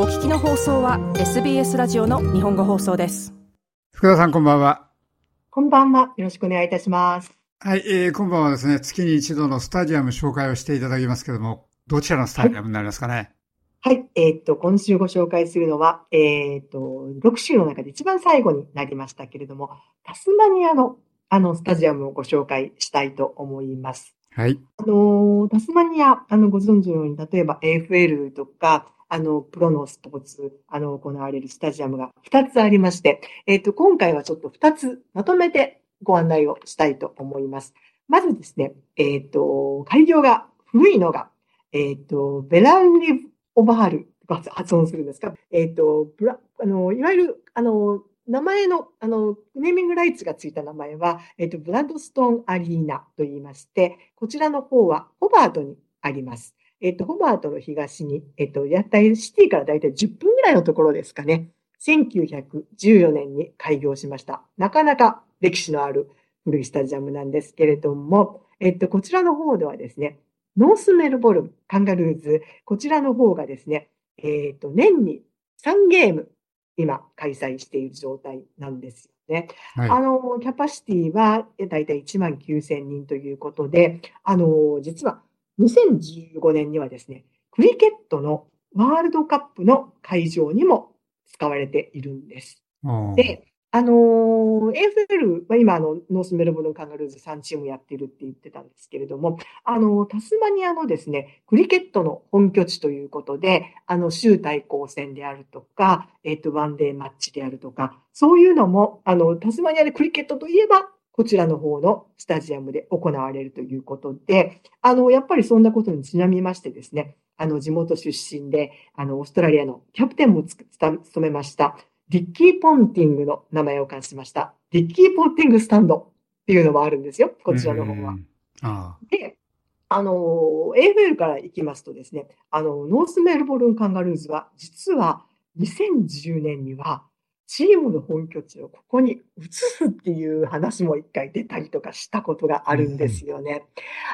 お聞きの放送は SBS ラジオの日本語放送です。福田さんこんばんは。こんばんは。よろしくお願いいたします。はい、えー、今晩はですね月に一度のスタジアム紹介をしていただきますけどもどちらのスタジアムになりますかね？はい、えー、っと、今週ご紹介するのは、えー、っと、6週の中で一番最後になりましたけれども、タスマニアのあの、スタジアムをご紹介したいと思います。はい。あの、タスマニア、あの、ご存知のように、例えば AFL とか、あの、プロのスポーツ、あの、行われるスタジアムが2つありまして、えっ、ー、と、今回はちょっと2つまとめてご案内をしたいと思います。まずですね、えっ、ー、と、開業が古いのが、えっ、ー、と、ベランリオバール発音するんですか。えっ、と、ブラ、あの、いわゆる、あの、名前の、あの、ネーミングライツがついた名前は、えっ、と、ブラッドストーンアリーナと言いまして、こちらの方はホバートにあります。えっ、と、ホバートの東に、えっ、と、やったシティからだいたい10分ぐらいのところですかね。1914年に開業しました。なかなか歴史のある古いスタジアムなんですけれども、えっと、こちらの方ではですね、ノースメルボルン、カンガルーズ、こちらの方がですね、えっと、年に3ゲーム今開催している状態なんですよね。はい、あの、キャパシティはだいたい1万9000人ということで、あの、実は2015年にはですね、クリケットのワールドカップの会場にも使われているんです。で、あのー、AFL は今、あの、ノースメルボルンカンガルーズ3チームやってるって言ってたんですけれども、あの、タスマニアのですね、クリケットの本拠地ということで、あの、州対抗戦であるとか、えっ、ー、と、ワンデーマッチであるとか、そういうのも、あの、タスマニアでクリケットといえば、こちらの方のスタジアムで行われるということで、あの、やっぱりそんなことにちなみましてですね、あの、地元出身で、あの、オーストラリアのキャプテンも務めました、リッキー・ポンティングの名前を冠しました。リッキー・ポンティングスタンドっていうのもあるんですよ。こちらの方は。あで、あの、AFL から行きますとですね、あの、ノースメルボルン・カンガルーズは、実は2010年にはチームの本拠地をここに移すっていう話も一回出たりとかしたことがあるんですよね。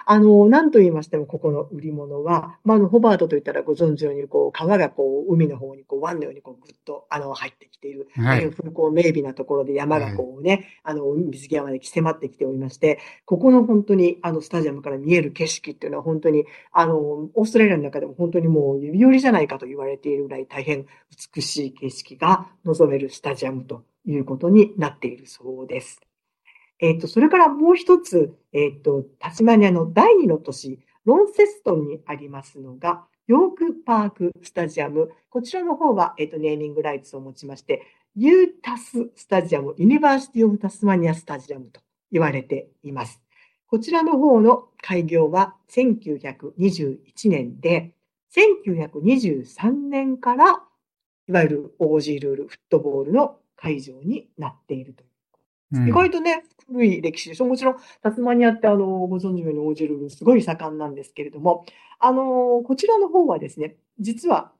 あの、何と言いましても、ここの売り物は、まあ、あの、ホバートといったらご存知のように、こう、川がこう、海の方にこう、湾のようにこう、ぐっと、あの、入ってきている、はい、風光明媚なところで山がこうね、はい、あの、水際まで迫ってきておりまして、ここの本当に、あの、スタジアムから見える景色っていうのは本当に、あの、オーストラリアの中でも本当にもう指折りじゃないかと言われているぐらい大変美しい景色が望めるタジアムということになっているそうです。えっ、ー、と、それからもう一つ、えっ、ー、と、タスマニアの第二の都市、ロンセストンにありますのが、ヨークパークスタジアム。こちらの方は、えっ、ー、と、ネーミングライツを持ちまして、UTAS スタジアム、ユニバーシティオブタスマニアスタジアムと言われています。こちらの方の開業は1921年で、1923年からいわゆる オージールール、フットボールの会場になっているという。うん、意外とね、古い歴史でしょ。もちろん、タスマニアって、あの、ご存知のように オージールール、すごい盛んなんですけれども、あの、こちらの方はですね、実は、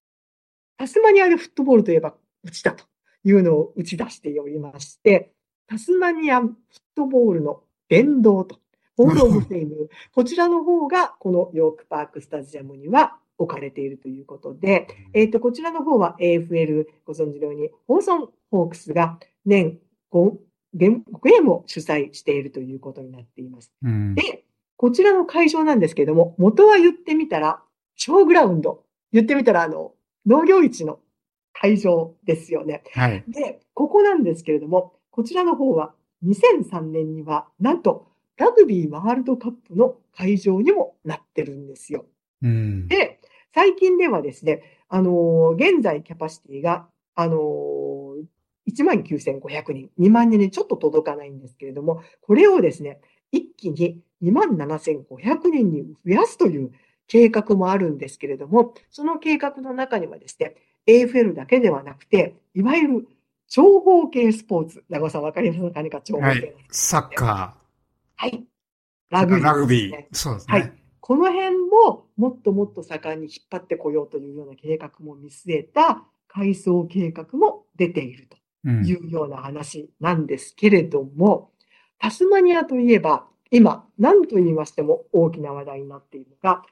タスマニアでフットボールといえば、うちだというのを打ち出しておりまして、タスマニアフットボールの殿堂と、ホールオブフェイム、こちらの方が、このヨークパークスタジアムには置かれているということで、えっ、ー、と、こちらの方は AFL、ご存知のように、ホーソン・ホークスが年 5, ゲームを主催しているということになっています。うん、で、こちらの会場なんですけれども、元は言ってみたら、ショーグラウンド。言ってみたら、あの、農業市の会場ですよね。はい。で、ここなんですけれども、こちらの方は2003年には、なんと、ラグビーワールドカップの会場にもなってるんですよ。うん、で、最近ではですね、あの現在キャパシティが、あの19,500人、2万人にちょっと届かないんですけれども、これをですね、一気に27,500人に増やすという計画もあるんですけれども、その計画の中にはですね、AFL だけではなくて、いわゆる長方形スポーツ。長尾さんわかりますか？何か長方形、はい、サッカー。はい。ラグビー、ね、ラグビー。そうですね。はい。この辺ももっともっと盛んに引っ張ってこようというような計画も見据えた改装計画も出ているというような話なんですけれども、うん、タスマニアといえば今何と言いましても大きな話題になっているのが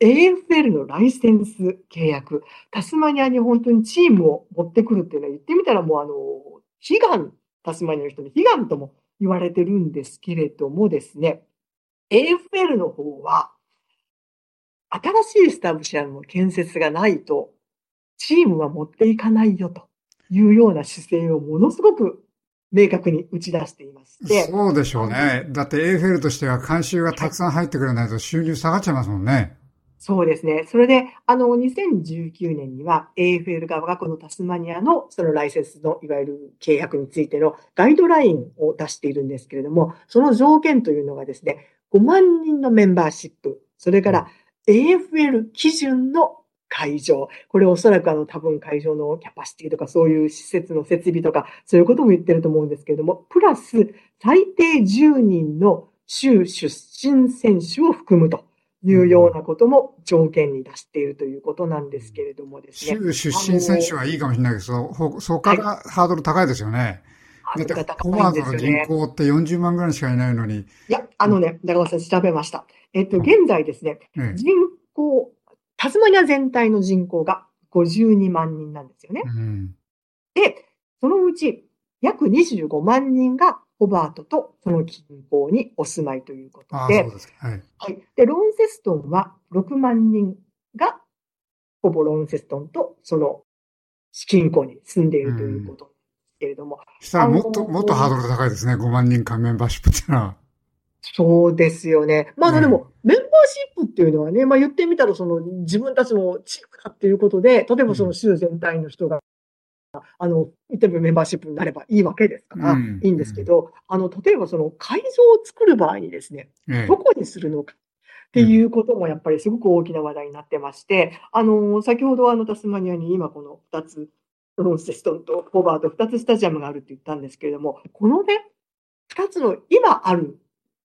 AFL のライセンス契約、タスマニアに本当にチームを持ってくるっていうのは言ってみたらもうあの、悲願、タスマニアの人に悲願とも言われてるんですけれどもですね、AFL の方は、新しいスタブシアムの建設がないと、チームは持っていかないよというような姿勢をものすごく明確に打ち出していまして。そうでしょうね。だって AFL としては監修がたくさん入ってくれないと収入下がっちゃいますもんね。そうですね。それで、あの、2019年には AFL 側がこのタスマニアのそのライセンスのいわゆる契約についてのガイドラインを出しているんですけれども、その条件というのがですね、5万人のメンバーシップ、それから AFL 基準の会場。これおそらくあの多分会場のキャパシティとかそういう施設の設備とかそういうことも言ってると思うんですけれども、プラス最低10人の州出身選手を含むというようなことも条件に出しているということなんですけれどもですね。州出身選手はいいかもしれないけど、そこからハードル高いですよね。だって、コマードの人口って40万ぐらいしかいないのに。いや、あのね、中尾さん調べました。えっと、現在ですね、人口、タスマニア全体の人口が52万人なんですよね。うん、で、そのうち約25万人がホバートとその近郊にお住まいということで、はい、はい。で、ロンセストンは6万人がほぼロンセストンとその近郊に住んでいるということけれども。したらもっと、もっとハードル高いですね。5万人間メンバーシップっていうのは。そうですよね。まあ、でも、メンバーシップっていうのはね、まあ言ってみたら、その自分たちのチームだっていうことで、例えばその州全体の人が、あの、言ってみメンバーシップになればいいわけですから、いいんですけど、あの、例えばその会場を作る場合にですね、どこにするのか。っていうこともやっぱりすごく大きな話題になってまして、あの、先ほどあのタスマニアに今この2つ、ロンセストンとホバーと2つスタジアムがあるって言ったんですけれども、このね、2つの今ある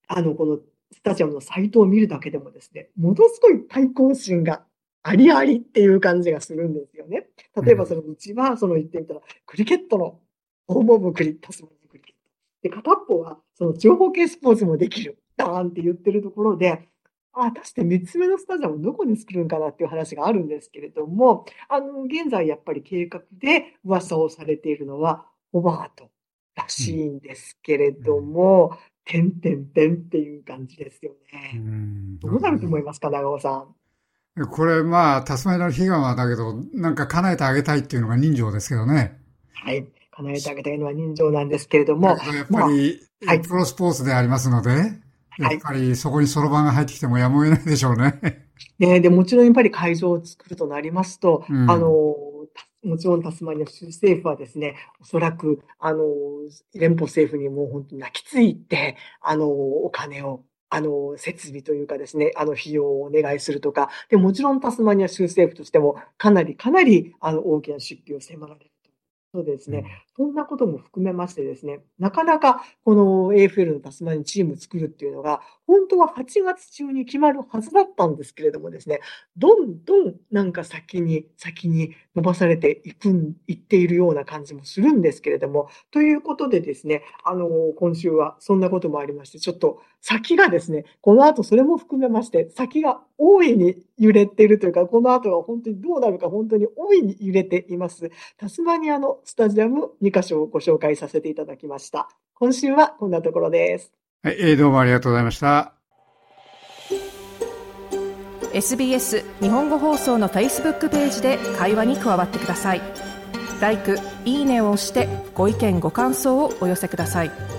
あの、このスタジアムのサイトを見るだけでもですね、ものすごい対抗心がありありっていう感じがするんですよね。例えばそのうちは、その言ってみたら、クリケットのホームオブクリタスマニクリケット。で、片っぽは、その情報系スポーツもできる。ダーンって言ってるところで、あ、果たして3つ目のスタジアムどこに作るんかなっていう話があるんですけれども、あの、現在やっぱり計画で噂をされているのは、ホバートらしいんですけれども、てんてんてんっていう感じですよね。どうなると思いますか、長尾さん？これ、まあ、タスマニアの悲願はだけど、なんか叶えてあげたいっていうのが人情ですけどね。はい。叶えてあげたいのは人情なんですけれども。やっぱり、まあ、はい、プロスポーツでありますので、やっぱりそこにそろばんが入ってきてもやむを得ないでしょうね。ねで、もちろんやっぱり会場を作るとなりますと、うん、あの、もちろんタスマニア州政府はですね、おそらく、あの、連邦政府にもう本当に泣きついて、あの、お金をあの、設備というかですね、あの、費用をお願いするとか、で、もちろんタスマニア州政府としても、かなり、かなり、あの、大きな出費を迫られるそうですね、そんなことも含めましてですね、なかなかこの AFL のタスマニチーム作るっていうのが、本当は8月中に決まるはずだったんですけれどもですね、どんどんなんか先に、先に伸ばされていくん、いっているような感じもするんですけれども、ということでですね、あの、今週はそんなこともありまして、ちょっと先がですね、この後それも含めまして、先が大いに揺れているというか、この後は本当にどうなるか本当に大いに揺れています。タスマニアのスタジアム2カ所をご紹介させていただきました。今週はこんなところです。はい、どうもありがとうございました。SBS 日本語放送の Facebook ページで会話に加わってください。l i いいねを押してご意見ご感想をお寄せください。